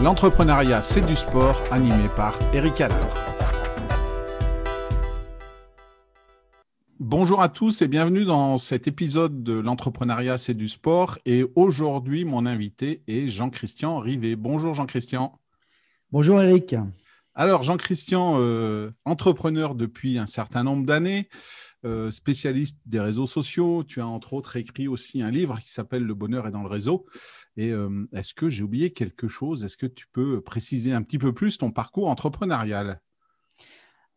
L'entrepreneuriat, c'est du sport, animé par Eric Haller. Bonjour à tous et bienvenue dans cet épisode de L'entrepreneuriat, c'est du sport. Et aujourd'hui, mon invité est Jean-Christian Rivet. Bonjour Jean-Christian. Bonjour Eric. Alors Jean-Christian, euh, entrepreneur depuis un certain nombre d'années, euh, spécialiste des réseaux sociaux. Tu as entre autres écrit aussi un livre qui s'appelle Le bonheur est dans le réseau. Et euh, est-ce que j'ai oublié quelque chose? Est-ce que tu peux préciser un petit peu plus ton parcours entrepreneurial?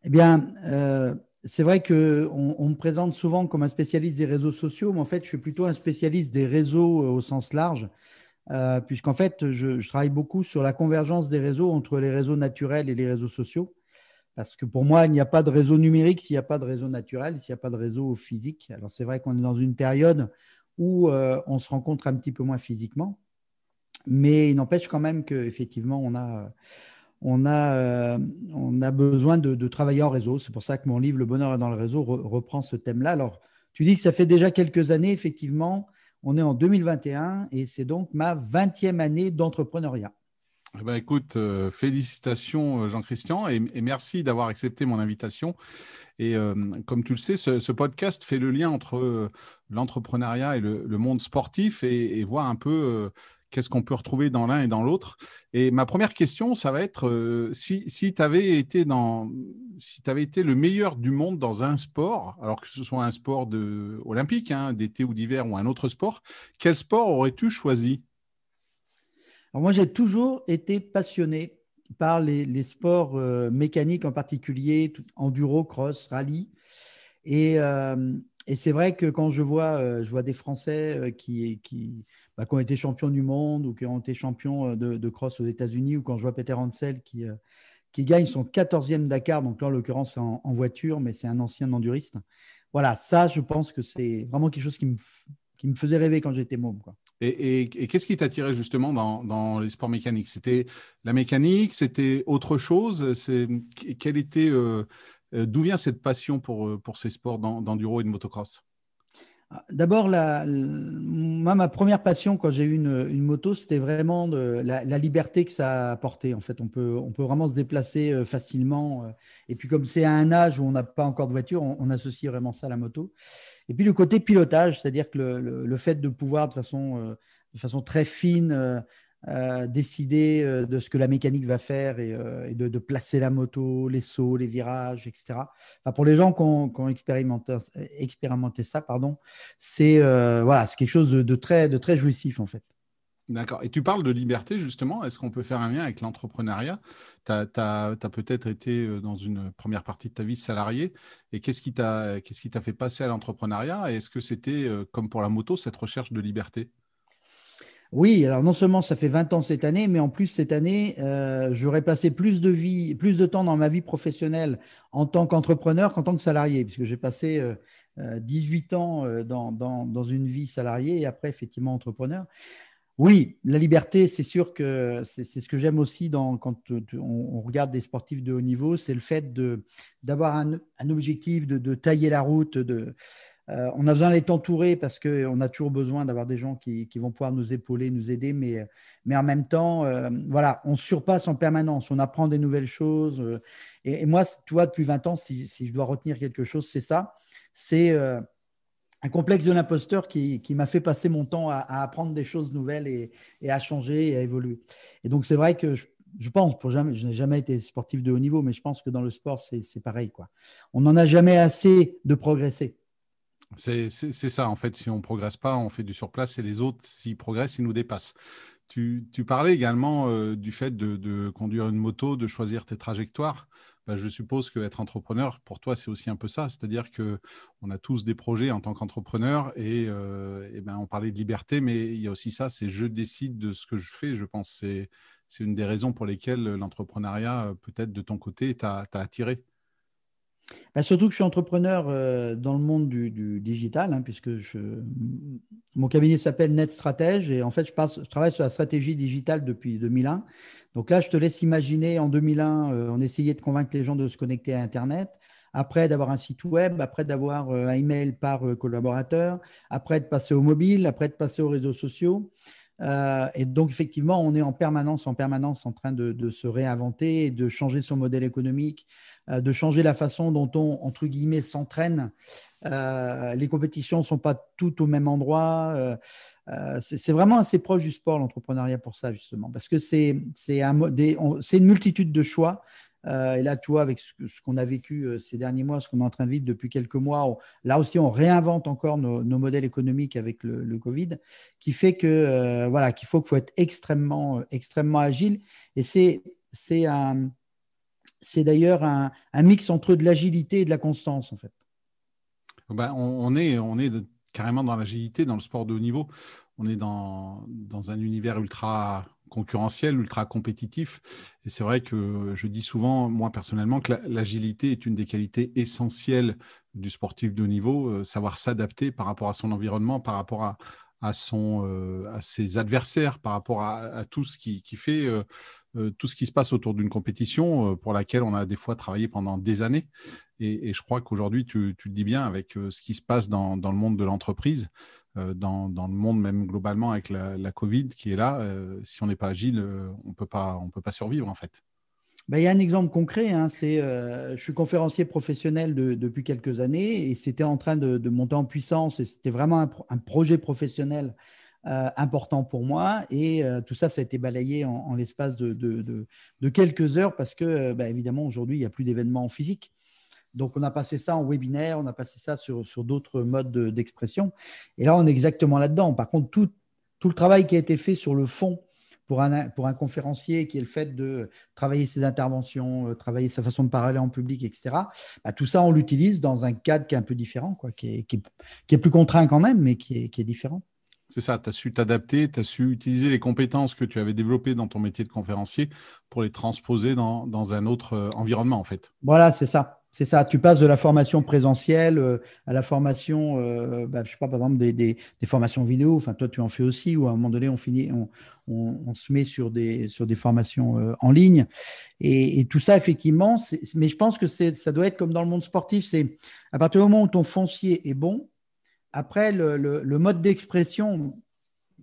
Eh bien, c'est vrai qu'on on me présente souvent comme un spécialiste des réseaux sociaux, mais en fait, je suis plutôt un spécialiste des réseaux au sens large. Puisqu'en fait, je, travaille beaucoup sur la convergence des réseaux entre les réseaux naturels et les réseaux sociaux. Parce que pour moi, il n'y a pas de réseau numérique s'il n'y a pas de réseau naturel, s'il n'y a pas de réseau physique. Alors c'est vrai qu'on est dans une période où euh, on se rencontre un petit peu moins physiquement, mais il n'empêche quand même qu'effectivement, on a, on, a, euh, on a besoin de, travailler en réseau. C'est pour ça que mon livre Le bonheur est dans le réseau reprend ce thème-là. Alors, tu dis que ça fait déjà quelques années, effectivement. On est en 2021 et c'est donc ma 20e année d'entrepreneuriat. Eh ben, écoute, euh, félicitations euh, Jean-Christian et, merci d'avoir accepté mon invitation. Et euh, comme tu le sais, ce, podcast fait le lien entre l'entrepreneuriat et le, monde sportif et, voir un peu qu'est-ce qu'on peut retrouver dans l'un et dans l'autre. Et ma première question, ça va être si, si tu avais, été si avais été le meilleur du monde dans un sport, alors que ce soit un sport de, olympique, hein, d'été ou d'hiver ou un autre sport, quel sport aurais-tu choisi? Moi, j'ai toujours été passionné par les, sports euh, mécaniques en particulier, enduro, cross, rallye. Euh, et, c'est vrai que quand je vois, euh, je vois des Français qui, qui, bah, qui, ont été champions du monde ou qui ont été champions de, cross aux États-Unis, ou quand je vois Peter Hansel qui, qui gagne son 14e Dakar, donc là en l'occurrence en, en, voiture, mais c'est un ancien enduriste. Voilà, ça, je pense que c'est vraiment quelque chose qui me, qui me faisait rêver quand j'étais môme. Quoi. Et, qu'est-ce qui t'attirait justement dans, les sports mécaniques? C'était la mécanique C'était autre chose? Quelle était euh, euh, D'où vient cette passion pour, euh, pour ces sports d'enduro et de motocross? D'abord, la, ma première passion quand j'ai eu une, moto, c'était vraiment de, la, liberté que ça apportait. En fait, on peut, on peut vraiment se déplacer facilement. Et puis, comme c'est à un âge où on n'a pas encore de voiture, on, associe vraiment ça à la moto. Et puis le côté pilotage, c'est-à-dire que le, fait de pouvoir de façon, euh, de façon très fine euh, euh, décider de ce que la mécanique va faire et, de, placer la moto, les sauts, les virages, etc. pour les gens qui ont, expérimenté, ça, pardon, c'est voilà, c'est quelque chose de, très, de très jouissif en fait. D'accord. Et tu parles de liberté, justement. Est-ce qu'on peut faire un lien avec l'entrepreneuriat? Tu as, peut-être été euh, dans une première partie de ta vie salarié. Et qu'est-ce qui t'a fait passer à l'entrepreneuriat? Est-ce que c'était, euh, comme pour la moto, cette recherche de liberté? Oui, alors non seulement ça fait 20 ans cette année, mais en plus cette année, euh, j'aurais passé plus de vie, plus de temps dans ma vie professionnelle en tant qu'entrepreneur qu'en tant que salarié, puisque j'ai passé 18 ans dans, une vie salariée et après effectivement entrepreneur. Oui, la liberté, c'est sûr que c'est ce que j'aime aussi quand on, regarde des sportifs de haut niveau, c'est le fait d'avoir un, objectif, de, tailler la route. De, euh, on a besoin d'être entouré parce qu'on a toujours besoin d'avoir des gens qui, vont pouvoir nous épauler, nous aider, mais, en même temps, euh, voilà, on surpasse en permanence, on apprend des nouvelles choses. Euh, et, moi, tu vois, depuis 20 ans, si, je dois retenir quelque chose, c'est ça. C'est un complexe de l'imposteur qui, m'a fait passer mon temps à, apprendre des choses nouvelles et, à changer et à évoluer. Et donc, c'est vrai que je, pense, je n'ai jamais été sportif de haut niveau, mais je pense que dans le sport, c'est pareil. On n'en a jamais assez de progresser. C'est ça, en fait. Si on ne progresse pas, on fait du surplace et les autres, s'ils progressent, ils nous dépassent. Tu, parlais également euh, du fait de, conduire une moto, de choisir tes trajectoires. Bah, je suppose qu'être entrepreneur, pour toi, c'est aussi un peu ça. C'est-à-dire qu'on a tous des projets en tant qu'entrepreneur et, euh, ben, on parlait de liberté, mais il y a aussi ça, c'est je décide de ce que je fais. Je pense que c'est une des raisons pour lesquelles l'entrepreneuriat, euh, peut-être de ton côté, t'a attiré. Bah, surtout que je suis entrepreneur euh, dans le monde du, digital, hein, puisque mon cabinet s'appelle Net Stratège et en fait, je, travaille sur la stratégie digitale depuis 2001. Donc là, je te laisse imaginer, en 2001, euh, on essayait de convaincre les gens de se connecter à Internet. Après, d'avoir un site web, après d'avoir euh, un email par collaborateur, après de passer au mobile, après de passer aux réseaux sociaux. Et donc, effectivement, on est en permanence, en permanence en train de, se réinventer, de changer son modèle économique, de changer la façon dont on, entre guillemets, s'entraîne. les compétitions ne sont pas toutes au même endroit. c'est vraiment assez proche du sport, l'entrepreneuriat, pour ça, justement, parce que c'est une multitude de choix. Euh, et là, tu vois, avec ce, qu'on a vécu euh, ces derniers mois, ce qu'on est en train de vivre depuis quelques mois, là aussi, on réinvente encore nos, modèles économiques avec le, Covid, qui fait que euh, voilà, qu'il faut, qu'il faut être extrêmement, extrêmement agile. Et c'est, c'est, un, c'est d'ailleurs un, mix entre de l'agilité et de la constance, en fait. Ben, on, est, on est carrément dans l'agilité, dans le sport de haut niveau. On est dans, dans un univers ultra concurrentiel, ultra compétitif. Et c'est vrai que je dis souvent, moi personnellement, que l'agilité est une des qualités essentielles du sportif de haut niveau, euh, savoir s'adapter par rapport à son environnement, par rapport à, à, son, euh, à ses adversaires, par rapport à, tout ce qui, qui fait euh, tout ce qui se passe autour d'une compétition pour laquelle on a des fois travaillé pendant des années. Et, je crois qu'aujourd'hui, tu, tu, le dis bien avec ce qui se passe dans, dans le monde de l'entreprise. Euh, dans, dans, le monde, même globalement, avec la, Covid qui est là. Euh, si on n'est pas agile, euh, on ne peut pas survivre, en fait. Ben, il y a un exemple concret. Hein, je suis conférencier professionnel depuis quelques années et c'était en train de, de, monter en puissance et c'était vraiment un, projet professionnel important pour moi. Et tout ça, ça a été balayé en, l'espace de, de, quelques heures parce que, ben, évidemment, aujourd'hui, il n'y a plus d'événements physiques. Donc, on a passé ça en webinaire, on a passé ça sur, sur d'autres modes d'expression. et là, on est exactement là-dedans. Par contre, tout, tout, le travail qui a été fait sur le fond pour un, pour un conférencier, qui est le fait de travailler ses interventions, euh, travailler sa façon de parler en public, etc., bah, tout ça, on l'utilise dans un cadre qui est un peu différent, quoi, qui, est, qui, est, plus contraint quand même, mais qui est, qui est différent. C'est ça, tu as su t'adapter, tu as su utiliser les compétences que tu avais développées dans ton métier de conférencier pour les transposer dans, dans un autre euh, environnement, en fait. Voilà, c'est ça. C'est ça, tu passes de la formation présentielle euh, à la formation, euh, bah, sais pas, par exemple, des, formations vidéo. Enfin, toi, tu en fais aussi, ou à un moment donné, on, finit, on, se met sur des, formations euh, en ligne. Et, tout ça, effectivement, mais je pense que ça doit être comme dans le monde sportif. C'est à partir du moment où ton foncier est bon, après, le, mode d'expression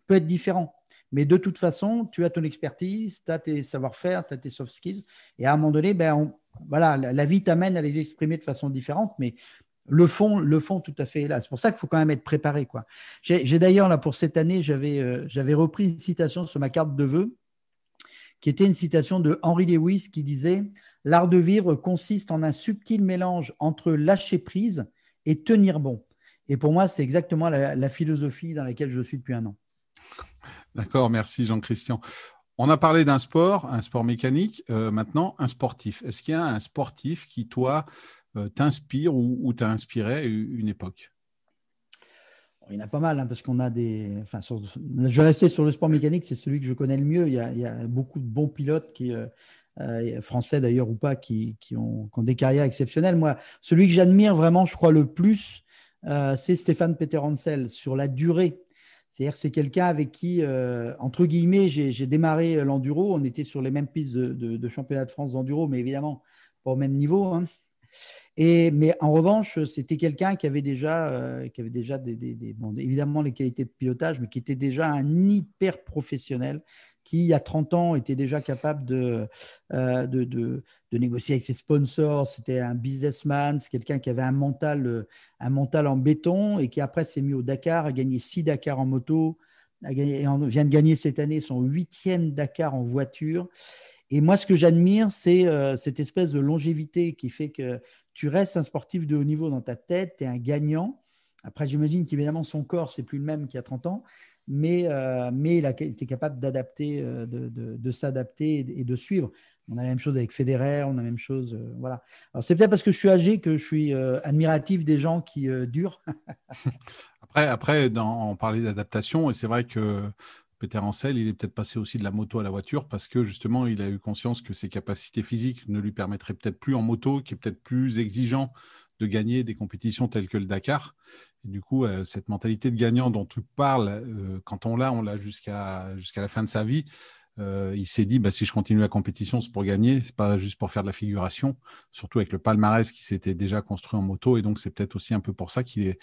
peut être différent. Mais de toute façon, tu as ton expertise, tu as tes savoir-faire, tu as tes soft skills. Et à un moment donné, ben, voilà, la, vie t'amène à les exprimer de façon différente, mais le fond, le fond tout à fait est là. C'est pour ça qu'il faut quand même être préparé. Quoi. J'ai, d'ailleurs, là, pour cette année, j'avais, euh, j'avais repris une citation sur ma carte de vœux, qui était une citation de Henry Lewis qui disait L'art de vivre consiste en un subtil mélange entre lâcher prise et tenir bon. Et pour moi, c'est exactement la philosophie dans laquelle je suis depuis un an. D'accord, merci Jean-Christian. On a parlé d'un sport, un sport mécanique, euh, maintenant un sportif. Est-ce qu'il y a un sportif qui, toi, euh, t'inspire ou, t'a inspiré une époque? Il y en a pas mal, hein, parce qu'on a des. Enfin, je vais rester sur le sport mécanique, c'est celui que je connais le mieux. Il y a, beaucoup de bons pilotes qui, euh, français d'ailleurs ou pas, qui, ont, qui, ont, des carrières exceptionnelles. Moi, celui que j'admire vraiment, je crois, le plus, c'est Stéphane Peter Hansel sur la durée c'est-à-dire c'est quelqu'un avec qui, euh, entre guillemets, j'ai démarré l'enduro. On était sur les mêmes pistes de, championnat de France d'enduro, mais évidemment pas au même niveau. Hein. Et, mais en revanche, c'était quelqu'un qui avait déjà, euh, qui avait déjà des, évidemment les qualités de pilotage, mais qui était déjà un hyper professionnel, qui, il y a 30 ans, était déjà capable de, euh, de, de, négocier avec ses sponsors. C'était un businessman, c'est quelqu'un qui avait un mental, euh, un mental en béton et qui, après, s'est mis au Dakar, a gagné 6 Dakar en moto, a vient de gagner cette année son huitième Dakar en voiture. Et moi, ce que j'admire, c'est euh, cette espèce de longévité qui fait que tu restes un sportif de haut niveau dans ta tête, tu es un gagnant. Après, j'imagine qu'évidemment, son corps, c'est plus le même qu'il y a 30 ans, mais, euh, mais il a été capable d'adapter, euh, de, de, s'adapter et de suivre. On a la même chose avec Federer, on a la même chose. Euh, voilà. Alors, c'est peut-être parce que je suis âgé que je suis admiratif des gens qui durent. après, après dans, on parlait d'adaptation, et c'est vrai que Peter Ancel, il est peut-être passé aussi de la moto à la voiture parce que justement, il a eu conscience que ses capacités physiques ne lui permettraient peut-être plus en moto, qui est peut-être plus exigeant de gagner des compétitions telles que le Dakar. Et du coup, euh, cette mentalité de gagnant dont tu parles, euh, quand on l'a, on l'a jusqu'à la fin de sa vie. Euh, il s'est dit, bah, si je continue la compétition, c'est pour gagner, c'est pas juste pour faire de la figuration, surtout avec le palmarès qui s'était déjà construit en moto. Et donc, c'est peut-être aussi un peu pour ça qu'il est,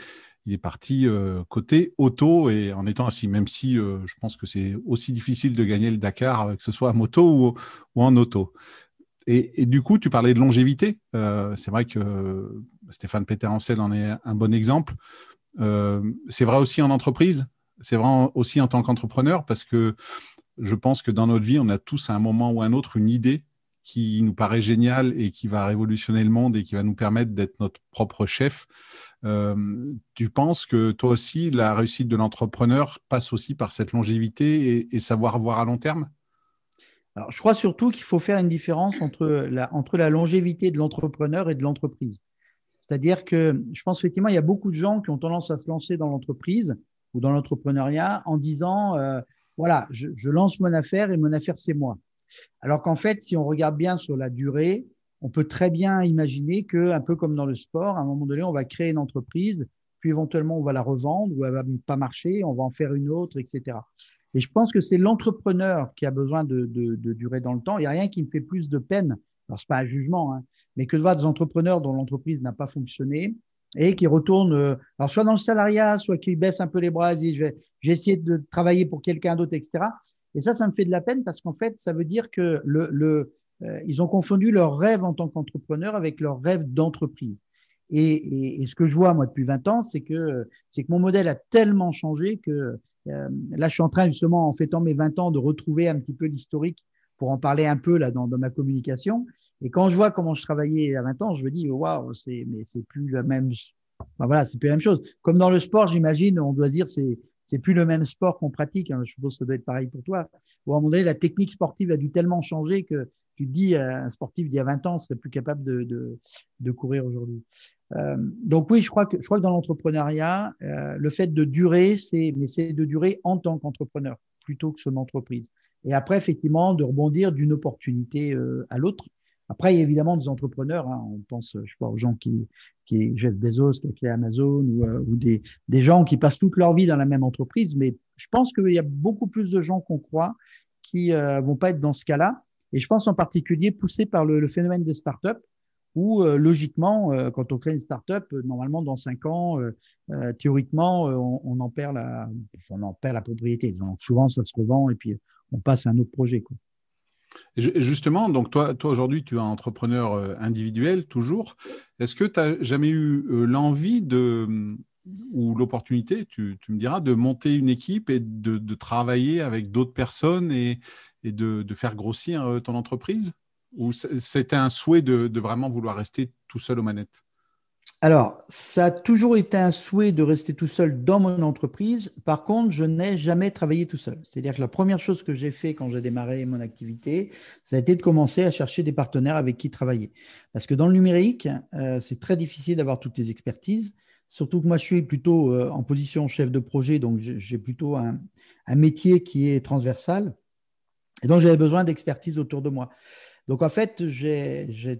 parti euh, côté auto et en étant assis, même si je pense que c'est aussi difficile de gagner le Dakar, que ce soit à moto ou, ou en auto. Et, du coup, tu parlais de longévité. c'est vrai que Stéphane Peter-Ancel en est un bon exemple. c'est vrai aussi en entreprise, c'est vrai aussi en tant qu'entrepreneur, parce que je pense que dans notre vie, on a tous à un moment ou un autre une idée qui nous paraît géniale et qui va révolutionner le monde et qui va nous permettre d'être notre propre chef. Euh, tu penses que toi aussi, la réussite de l'entrepreneur passe aussi par cette longévité et, savoir voir à long terme? Alors, je crois surtout qu'il faut faire une différence entre la, entre la longévité de l'entrepreneur et de l'entreprise. C'est-à-dire que je pense effectivement, il y a beaucoup de gens qui ont tendance à se lancer dans l'entreprise ou dans l'entrepreneuriat en disant euh, voilà, je, lance mon affaire et mon affaire, c'est moi. Alors qu'en fait, si on regarde bien sur la durée, on peut très bien imaginer que, un peu comme dans le sport, à un moment donné, on va créer une entreprise, puis éventuellement, on va la revendre ou elle va pas marcher, on va en faire une autre, etc. Et je pense que c'est l'entrepreneur qui a besoin de, durer dans le temps. Il n'y a rien qui me fait plus de peine. Alors, c'est pas un jugement, hein, mais que de voir des entrepreneurs dont l'entreprise n'a pas fonctionné et qui retournent, euh, alors soit dans le salariat, soit qui baissent un peu les bras et disent je vais, j'ai essayé de travailler pour quelqu'un d'autre, etc. Et ça, ça me fait de la peine parce qu'en fait, ça veut dire que le, le euh, ils ont confondu leur rêve en tant qu'entrepreneur avec leur rêve d'entreprise. Et, et, ce que je vois, moi, depuis 20 ans, c'est que, c'est que mon modèle a tellement changé que là, je suis en train, justement, en fêtant mes 20 ans, de retrouver un petit peu l'historique pour en parler un peu là dans, dans, ma communication. Et quand je vois comment je travaillais à 20 ans, je me dis, waouh, c'est, mais c'est plus la même, voilà, c'est plus la même chose. Comme dans le sport, j'imagine, on doit dire, c'est, c'est plus le même sport qu'on pratique. Hein. Je suppose que ça doit être pareil pour toi. Ou à un moment donné, la technique sportive a dû tellement changer que tu dis, un sportif d'il y a 20 ans serait plus capable de, courir aujourd'hui. Euh, donc oui, je crois que, je crois que dans l'entrepreneuriat, euh, le fait de durer, c'est, mais c'est de durer en tant qu'entrepreneur plutôt que son entreprise. Et après, effectivement, de rebondir d'une opportunité euh, à l'autre. Après, il y a évidemment des entrepreneurs, hein, on pense, je sais aux gens qui, qui est Jeff Bezos, qui créé Amazon, ou, ou des, des, gens qui passent toute leur vie dans la même entreprise. Mais je pense qu'il y a beaucoup plus de gens qu'on croit qui vont pas être dans ce cas-là. Et je pense en particulier poussé par le, phénomène des startups, où euh, logiquement, euh, quand on crée une startup, normalement dans cinq ans, théoriquement, on, en perd la, propriété. Souvent, ça se revend et puis on passe à un autre projet. Justement, donc toi, toi aujourd'hui, tu es un entrepreneur euh, individuel toujours. Est-ce que tu n'as jamais eu euh, l'envie de ou l'opportunité, tu, me diras, de monter une équipe et de, travailler avec d'autres personnes et, de, faire grossir euh, ton entreprise? Ou c'était un souhait de, vraiment vouloir rester tout seul aux manettes? Alors, ça a toujours été un souhait de rester tout seul dans mon entreprise. Par contre, je n'ai jamais travaillé tout seul. C'est-à-dire que la première chose que j'ai fait quand j'ai démarré mon activité, ça a été de commencer à chercher des partenaires avec qui travailler. Parce que dans le numérique, euh, c'est très difficile d'avoir toutes les expertises. Surtout que moi, je suis plutôt euh, en position chef de projet, donc j'ai plutôt un, métier qui est transversal. Et donc, j'avais besoin d'expertise autour de moi. Donc, en fait, je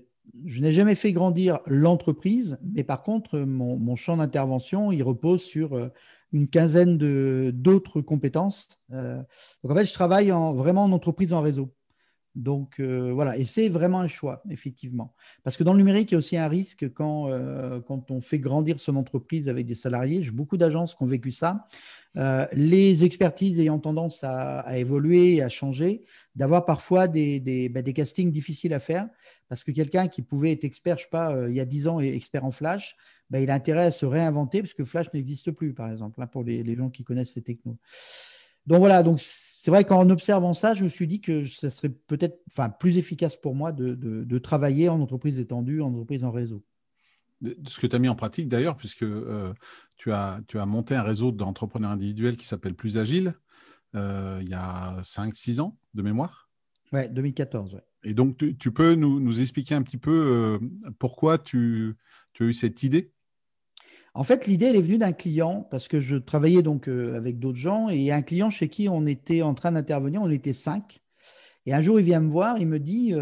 n'ai jamais fait grandir l'entreprise, mais par contre, mon, champ d'intervention, il repose sur euh, une quinzaine d'autres compétences. Euh, donc en fait, je travaille en, vraiment en entreprise en réseau. Donc euh, voilà, et c'est vraiment un choix, effectivement. Parce que dans le numérique, il y a aussi un risque quand, quand on fait grandir son entreprise avec des salariés. J'ai beaucoup d'agences qui ont vécu ça. Euh, les expertises ayant tendance à, évoluer et à changer, d'avoir parfois des, bah, des, castings difficiles à faire, parce que quelqu'un qui pouvait être expert, je sais pas, euh, il y a 10 ans expert en Flash, bah, il a intérêt à se réinventer, parce que Flash n'existe plus, par exemple, hein, pour les, les, gens qui connaissent ces technos. Donc voilà, donc c'est vrai qu'en observant ça, je me suis dit que ça serait peut-être enfin, plus efficace pour moi de, de, de travailler en entreprise étendue, en entreprise en réseau ce que tu as mis en pratique d'ailleurs, puisque euh, tu, as, tu as monté un réseau d'entrepreneurs individuels qui s'appelle Plus Agile euh, il y a 5-6 ans de mémoire. Oui, 2014. Et donc, tu, peux nous, nous, expliquer un petit peu euh, pourquoi tu, tu, as eu cette idée? En fait, l'idée, elle est venue d'un client, parce que je travaillais donc avec d'autres gens, et un client chez qui on était en train d'intervenir, on était cinq. Et un jour, il vient me voir, il me dit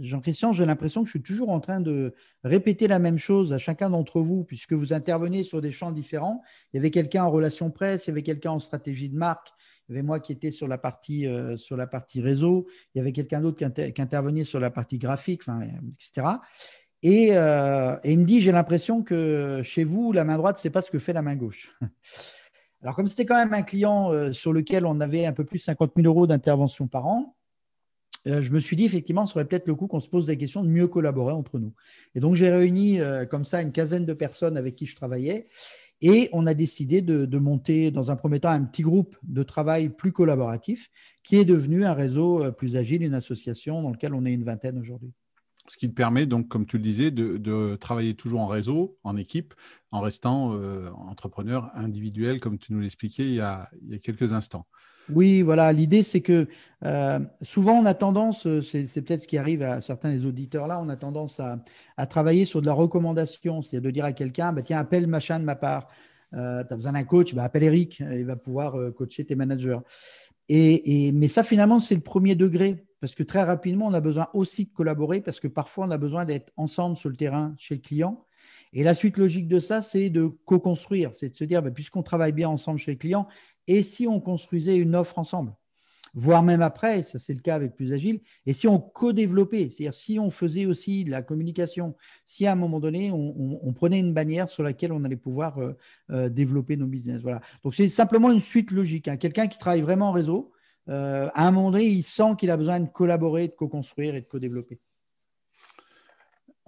Jean-Christian, j'ai l'impression que je suis toujours en train de répéter la même chose à chacun d'entre vous, puisque vous intervenez sur des champs différents. Il y avait quelqu'un en relation presse, il y avait quelqu'un en stratégie de marque, Il y avait moi qui étais sur la partie, sur la partie réseau. Il y avait quelqu'un d'autre qui, intervenait sur la partie graphique, etc. Et, et, il me dit, j'ai l'impression que chez vous, la main droite, c'est pas ce que fait la main gauche. Alors, comme c'était quand même un client sur lequel on avait un peu plus de 50 000 euros d'intervention par an, euh, je me suis dit effectivement, ce serait peut-être le coup qu'on se pose des questions de mieux collaborer entre nous. Et donc, j'ai réuni euh, comme ça une quinzaine de personnes avec qui je travaillais et on a décidé de, monter dans un premier temps un petit groupe de travail plus collaboratif qui est devenu un réseau euh, plus agile, une association dans laquelle on est une vingtaine aujourd'hui. Ce qui te permet donc, comme tu le disais, de, travailler toujours en réseau, en équipe, en restant entrepreneur individuel, comme tu nous l'expliquais il, y a quelques instants. Oui, voilà. L'idée, c'est que euh, souvent, on a tendance, euh, c'est peut-être ce qui arrive à certains des auditeurs là, on a tendance à, travailler sur de la recommandation, c'est-à-dire de dire à quelqu'un, bah, tiens, appelle machin de ma part. Euh, tu as besoin d'un coach, bah, appelle Eric, il va pouvoir coacher tes managers. Et, mais ça, finalement, c'est le premier degré, parce que très rapidement, on a besoin aussi de collaborer, parce que parfois, on a besoin d'être ensemble sur le terrain chez le client. Et la suite logique de ça, c'est de co-construire, c'est de se dire, bah, puisqu'on travaille bien ensemble chez le client, et si on construisait une offre ensemble? Voire même après, ça c'est le cas avec Plus Agile, et si on co-développait, c'est-à-dire si on faisait aussi de la communication, si à un moment donné on, prenait une bannière sur laquelle on allait pouvoir euh, euh, développer nos business. Voilà. Donc c'est simplement une suite logique. Hein. Quelqu'un qui travaille vraiment en réseau, euh, à un moment donné, il sent qu'il a besoin de collaborer, de co-construire et de co-développer.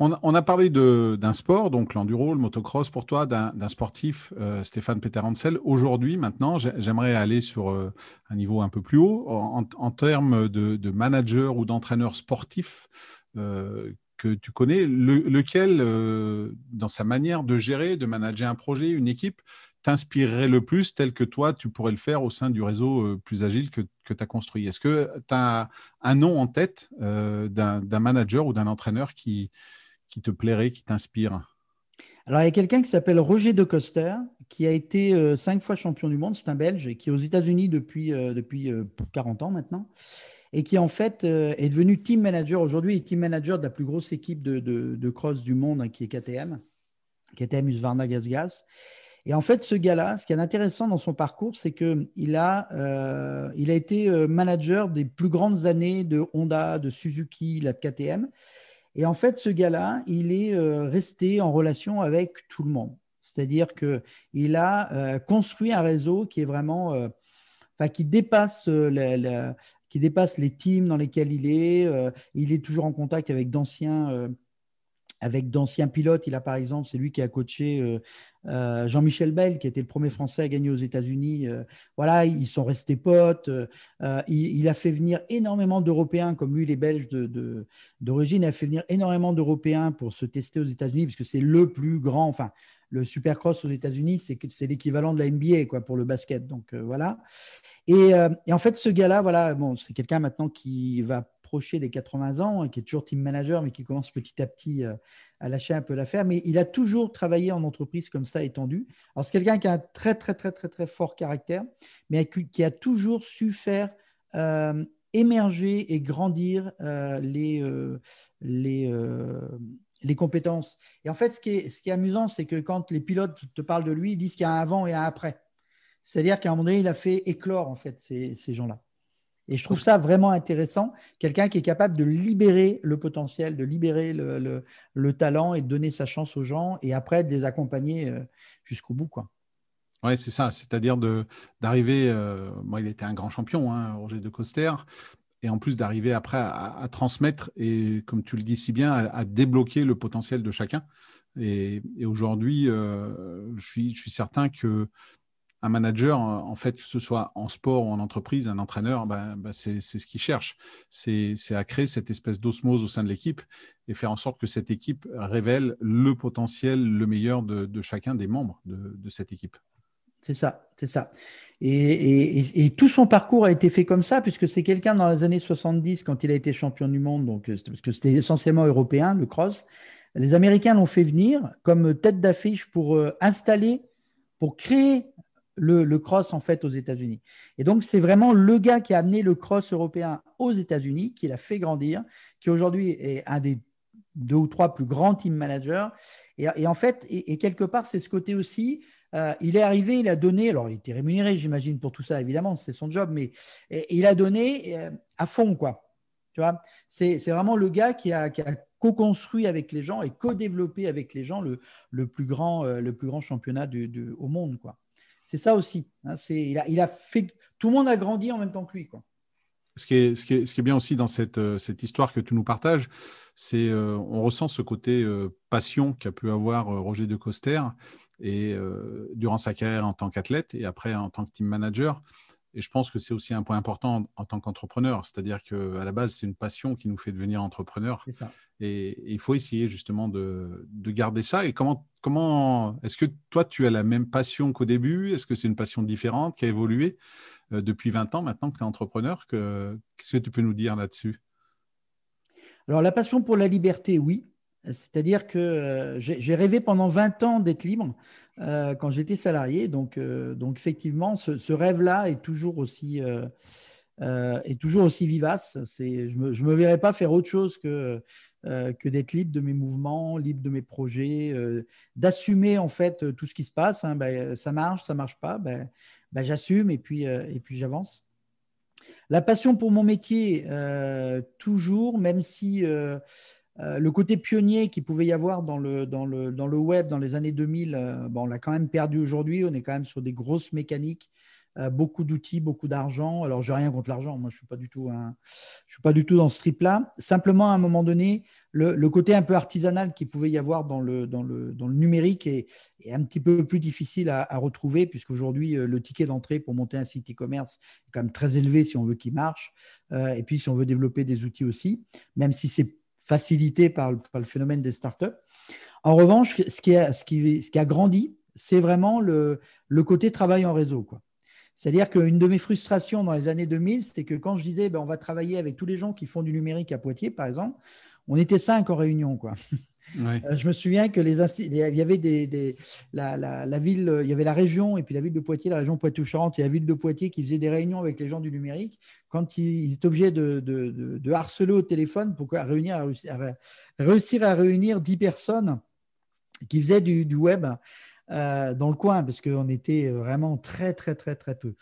On, a parlé d'un sport, donc l'enduro, le motocross pour toi, d'un sportif, euh, Stéphane Peter Hansel. Aujourd'hui, maintenant, j'aimerais aller sur euh, un niveau un peu plus haut en, termes de, manager ou d'entraîneur sportif que tu connais, lequel, dans sa manière de gérer, de manager un projet, une équipe, t'inspirerait le plus tel que toi, tu pourrais le faire au sein du réseau plus agile que, que tu as construit? Est-ce que tu as un nom en tête d'un manager ou d'un entraîneur qui, qui te plairait, qui t'inspire? Alors, il y a quelqu'un qui s'appelle Roger De Coster, qui a été euh, cinq fois champion du monde. C'est un Belge et qui est aux États-Unis depuis, euh, depuis 40 euh, ans maintenant. Et qui, en fait, est devenu team manager. Aujourd'hui, team manager de la plus grosse équipe de, de, cross du monde, hein, qui est KTM, KTM Husqvarna Gas Et en fait, ce gars-là, ce qui est intéressant dans son parcours, c'est qu'il a, il a été manager des plus grandes années de Honda, de Suzuki, de KTM. Et en fait, ce gars-là, il est euh, resté en relation avec tout le monde. C'est-à-dire qu'il a euh, construit un réseau qui est vraiment, euh, qui dépasse les teams dans lesquels il est. il est toujours en contact avec d'anciens avec d'anciens pilotes. Il a par exemple, c'est lui qui a coaché euh, euh, Jean-Michel Bell, qui était le premier Français à gagner aux États-Unis. Euh, voilà, ils sont restés potes. Il, a fait venir énormément d'Européens, comme lui, les Belges d'origine, de, a fait venir énormément d'Européens pour se tester aux États-Unis, puisque c'est le plus grand, enfin, le Supercross aux États-Unis, c'est c'est l'équivalent de la NBA quoi pour le basket. Donc voilà. Et, et, en fait, ce gars-là, voilà, bon, c'est quelqu'un maintenant qui va des 80 ans, qui est toujours team manager, mais qui commence petit à petit euh, à lâcher un peu l'affaire. Mais il a toujours travaillé en entreprise comme ça, étendu. Alors, c'est quelqu'un qui a un très, très, très, très, très fort caractère, mais qui a toujours su faire euh, émerger et grandir euh, les, les, les compétences. Et en fait, ce qui est, ce qui est amusant, c'est que quand les pilotes te parlent de lui, ils disent qu'il y a un avant et un après. C'est-à-dire qu'à un moment donné, il a fait éclore, en fait, ces, ces gens-là. Et je trouve ça vraiment intéressant, quelqu'un qui est capable de libérer le potentiel, de libérer le, talent et de donner sa chance aux gens et après de les accompagner euh, jusqu'au bout. Quoi. Oui, c'est ça, c'est-à-dire d'arriver, euh, moi il était un grand champion, hein, Roger de Coster, et en plus d'arriver après à, transmettre et, comme tu le dis si bien, à, débloquer le potentiel de chacun. Et, aujourd'hui, euh, je suis certain que un manager, en fait, que ce soit en sport ou en entreprise, un entraîneur, ben, ben, c'est ce qu'il cherche. C'est à créer cette espèce d'osmose au sein de l'équipe et faire en sorte que cette équipe révèle le potentiel, le meilleur de, chacun des membres de, cette équipe. C'est ça, c'est ça. Et, tout son parcours a été fait comme ça, puisque c'est quelqu'un dans les années 70, quand il a été champion du monde, donc, parce que c'était essentiellement européen, le cross, les Américains l'ont fait venir comme tête d'affiche pour euh, installer, pour créer le, cross en fait aux États-Unis. Et donc c'est vraiment le gars qui a amené le cross européen aux États-Unis, qui l'a fait grandir, qui aujourd'hui est un des deux ou trois plus grands team managers. Et, en fait, et, quelque part, c'est ce côté aussi il est arrivé, il a donné, alors il était rémunéré, j'imagine, pour tout ça, évidemment, c'est son job, mais il a donné à fond, quoi. Tu vois, c'est vraiment le gars qui a, co-construit avec les gens et co-développé avec les gens le, le, plus, grand, le plus grand championnat du, au monde, quoi. C'est ça aussi. Hein, il, a, il a fait, tout le monde a grandi en même temps que lui, quoi ce qui, est, ce, qui est, bien aussi dans cette, euh, cette histoire que tu nous partages, c'est euh, on ressent ce côté euh, passion qu'a pu avoir Roger de Coster et durant sa carrière en tant qu'athlète et après en tant que team manager. Et je pense que c'est aussi un point important en, tant qu'entrepreneur, c'est-à-dire qu'à la base, c'est une passion qui nous fait devenir entrepreneur. Et, il faut essayer justement de, de garder ça. Et comment, comment est-ce que toi, tu as la même passion qu'au début? Est-ce que c'est une passion différente qui a évolué euh, depuis 20 ans maintenant que tu es entrepreneur? Qu'est-ce que tu peux nous dire là-dessus? Alors, la passion pour la liberté, oui. C'est-à-dire que euh, j'ai rêvé pendant 20 ans d'être libre euh, quand j'étais salarié. Donc, effectivement, ce, rêve-là est toujours aussi, est toujours aussi vivace. Je ne me, me, verrais pas faire autre chose que, que d'être libre de mes mouvements, libre de mes projets, d'assumer en fait tout ce qui se passe. Hein. Ben, ça marche, ça marche pas. Ben, bah, j'assume et puis, euh, puis j'avance. La passion pour mon métier, euh, toujours, même si euh, le côté pionnier qu'il pouvait y avoir dans le, dans, le, dans le web dans les années 2000, bon, on l'a quand même perdu aujourd'hui. On est quand même sur des grosses mécaniques beaucoup d'outils, beaucoup d'argent. Alors, je n'ai rien contre l'argent. Moi, je ne suis, pas du tout je suis pas du tout dans ce trip-là. Simplement, à un moment donné, le, côté un peu artisanal qu'il pouvait y avoir dans le, dans le, dans le numérique est, un petit peu plus difficile à, retrouver, puisqu'aujourd'hui, euh, le ticket d'entrée pour monter un site e-commerce est quand même très élevé si on veut qu'il marche. Euh, et puis, si on veut développer des outils aussi, même si c'est facilité par le, par le, phénomène des startups. En revanche, ce qui a, ce qui, ce qui a grandi, c'est vraiment le, le côté travail en réseau. Quoi. C'est-à-dire qu'une de mes frustrations dans les années 2000, c'était que quand je disais ben, on va travailler avec tous les gens qui font du numérique à Poitiers, par exemple, on était cinq en réunion, quoi. Euh, je me souviens que les il y avait des, la, ville, il y avait la région et puis la ville de Poitiers, la région Poitou-Charentes. Et la ville de Poitiers qui faisaient des réunions avec les gens du numérique. Quand ils, étaient obligés de, harceler au téléphone pour réunir, réussir à réunir dix personnes qui faisaient du, web euh, dans le coin parce qu'on était vraiment très très très très peu.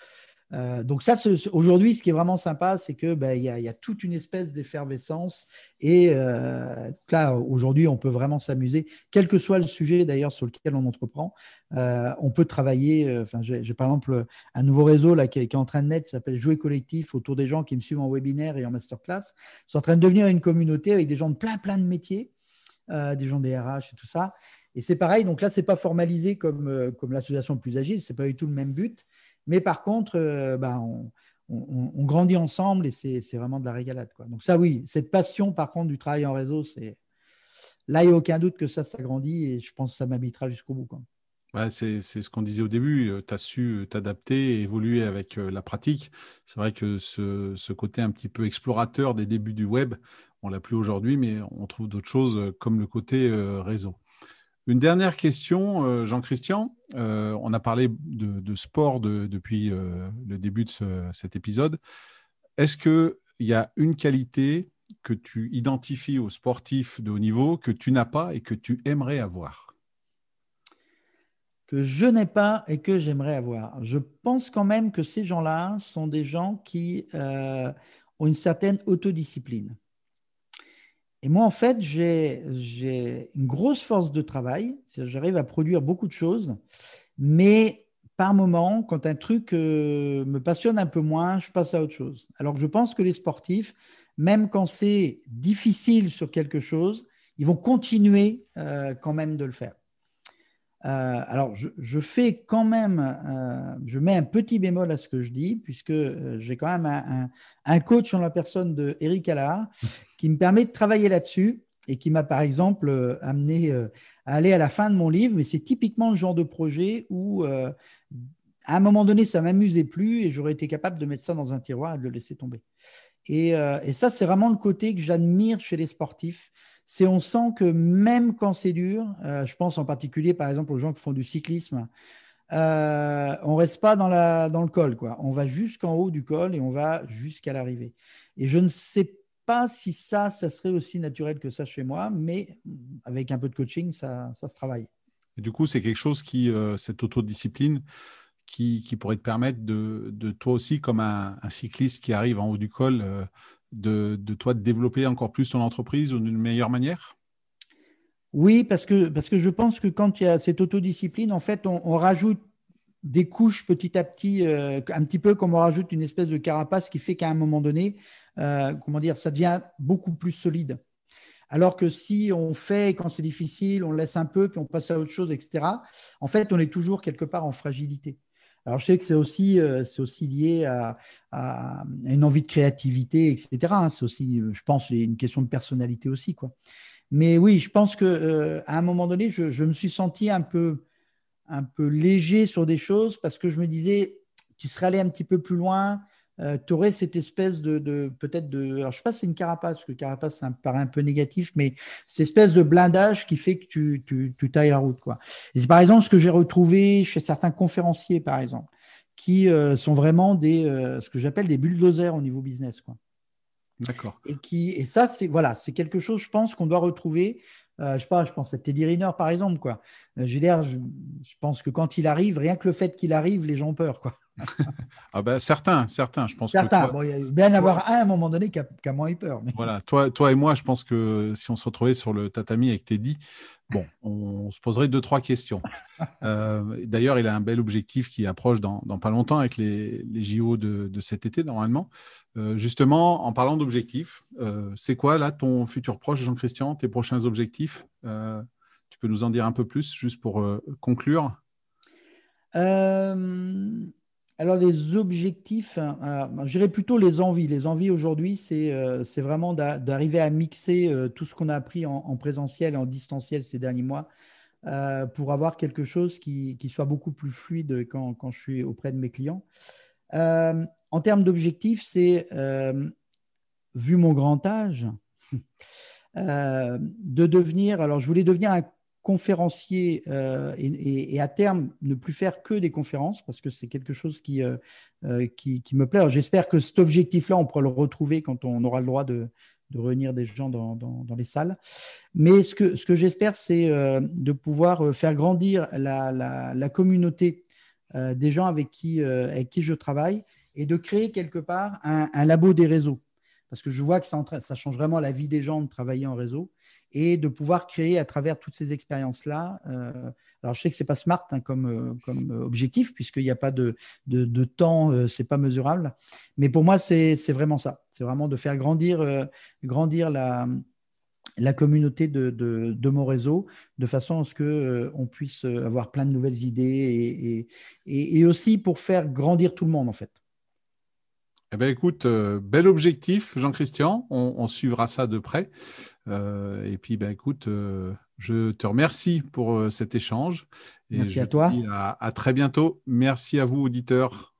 Euh, donc ça, aujourd'hui, ce qui est vraiment sympa, c'est que ben, il y, a toute une espèce d'effervescence et euh, là, aujourd'hui, on peut vraiment s'amuser, quel que soit le sujet d'ailleurs sur lequel on entreprend. On peut travailler. Enfin, j'ai par exemple un nouveau réseau là qui est, en train de naître, qui s'appelle Jouer collectif, autour des gens qui me suivent en webinaire et en masterclass. C'est en train de devenir une communauté avec des gens de plein plein de métiers, des gens des RH et tout ça. Et c'est pareil. Donc là, c'est pas formalisé comme comme l'association plus agile. C'est pas du tout le même but. Mais par contre, euh, bah, on, grandit ensemble et c'est vraiment de la régalade. Quoi. Donc ça, oui, cette passion, par contre, du travail en réseau, c'est là, il n'y a aucun doute que ça, ça grandit et je pense que ça m'habitera jusqu'au bout. c'est ce qu'on disait au début, euh, tu as su euh, t'adapter et évoluer avec la pratique. C'est vrai que ce, ce, côté un petit peu explorateur des débuts du web, on l'a plus aujourd'hui, mais on trouve d'autres choses comme le côté réseau. Une dernière question, euh, Jean-Christian. Euh, on a parlé de, sport depuis euh, le début de cet épisode. Est-ce qu'il y a une qualité que tu identifies aux sportifs de haut niveau que tu n'as pas et que tu aimerais avoir? Que je n'ai pas et que j'aimerais avoir. Je pense quand même que ces gens-là sont des gens qui ont une certaine autodiscipline. Et moi, en fait, j'ai une grosse force de travail. J'arrive à produire beaucoup de choses. Mais par moment, quand un truc euh, me passionne un peu moins, je passe à autre chose. Alors que je pense que les sportifs, même quand c'est difficile sur quelque chose, ils vont continuer euh, quand même de le faire. Euh, alors, je, fais quand même, je mets un petit bémol à ce que je dis, puisque j'ai quand même un, coach en la personne de Eric Allard qui me permet de travailler là-dessus et qui m'a par exemple euh, amené euh, à aller à la fin de mon livre. Mais c'est typiquement le genre de projet où euh, à un moment donné, ça m'amusait plus et j'aurais été capable de mettre ça dans un tiroir et de le laisser tomber. Et, et ça, c'est vraiment le côté que j'admire chez les sportifs. C'est on sent que même quand c'est dur, je pense en particulier par exemple aux gens qui font du cyclisme, euh, on reste pas dans, le col, quoi. On va jusqu'en haut du col et on va jusqu'à l'arrivée. Et je ne sais pas si ça, ça serait aussi naturel que ça chez moi, mais avec un peu de coaching, ça, ça se travaille. du coup, c'est quelque chose qui, cette autodiscipline, qui, pourrait te permettre de, de toi aussi, comme un, cycliste qui arrive en haut du col, de, toi de développer encore plus ton entreprise d'une meilleure manière? Oui, parce que, je pense que quand il y a cette autodiscipline, en fait, on, on rajoute des couches petit à petit, euh, un petit peu comme on rajoute une espèce de carapace qui fait qu'à un moment donné, euh, comment dire, ça devient beaucoup plus solide. Alors que si on fait quand c'est difficile, on laisse un peu, puis on passe à autre chose, etc., en fait, on est toujours quelque part en fragilité. Alors, je sais que c'est aussi, euh, aussi lié à, une envie de créativité, etc. Hein. C'est aussi, je pense, une question de personnalité aussi. Quoi. Mais oui, je pense qu'à un moment donné, je, je, me suis senti un peu, un peu léger sur des choses parce que je me disais, tu serais allé un petit peu plus loin, euh, tu aurais cette espèce de, peut-être de, alors je sais pas si c'est une carapace, parce que carapace, ça me paraît un peu négatif, mais cette espèce de blindage qui fait que tu, tu, tailles la route. Quoi. Et c'est par exemple ce que j'ai retrouvé chez certains conférenciers, par exemple, qui euh, sont vraiment des, euh, ce que j'appelle des bulldozers au niveau business. Quoi. D'accord. Et, qui, et ça, c'est voilà, c'est quelque chose, je pense, qu'on doit retrouver euh, je sais pas, je pense à Teddy Riner par exemple, quoi. Euh, je veux dire, je, pense que quand il arrive, rien que le fait qu'il arrive, les gens ont peur, quoi. ah ben certains, certains, je pense. Certains. bon, il y a bien avoir un à un moment donné qui a, moins eu peur. Voilà, toi, toi et moi, je pense que si on se retrouvait sur le tatami avec Teddy, bon, on se poserait deux trois questions. Euh, d'ailleurs, il a un bel objectif qui approche dans, pas longtemps avec les, les JO de, de, cet été normalement. Euh, justement, en parlant d'objectifs, euh, c'est quoi là ton futur proche, Jean-Christian, tes prochains objectifs? Tu peux nous en dire un peu plus, juste pour conclure? Alors les objectifs, je dirais plutôt les envies. Les envies aujourd'hui, c'est vraiment d'arriver à mixer tout ce qu'on a appris en, présentiel et en distanciel ces derniers mois pour avoir quelque chose qui, soit beaucoup plus fluide quand, quand, je suis auprès de mes clients en termes d'objectifs, c'est, euh, vu mon grand âge, euh, de devenir, alors je voulais devenir un conférencier euh, et, à terme ne plus faire que des conférences parce que c'est quelque chose qui, qui, me plaît. J'espère que cet objectif-là, on pourra le retrouver quand on aura le droit de, réunir des gens dans, les salles. Mais ce que, ce que j'espère, c'est de pouvoir faire grandir la, la communauté des gens avec qui, avec qui je travaille et de créer quelque part un, labo des réseaux. Parce que je vois que ça, change vraiment la vie des gens de travailler en réseau et de pouvoir créer à travers toutes ces expériences-là. Euh, alors, je sais que ce n'est pas smart hein, comme, euh, comme objectif, puisqu'il n'y a pas de, temps, euh, ce n'est pas mesurable. Mais pour moi, c'est vraiment ça. C'est vraiment de faire grandir, grandir la, communauté de, mon réseau de façon à ce qu'on on puisse avoir plein de nouvelles idées et, aussi pour faire grandir tout le monde, en fait. Eh bien, écoute, euh, bel objectif, Jean-Christian. On, suivra ça de près. Euh, et puis, ben, écoute, euh, je te remercie pour cet échange. Merci à toi. à, à, très bientôt. Merci à vous, auditeurs.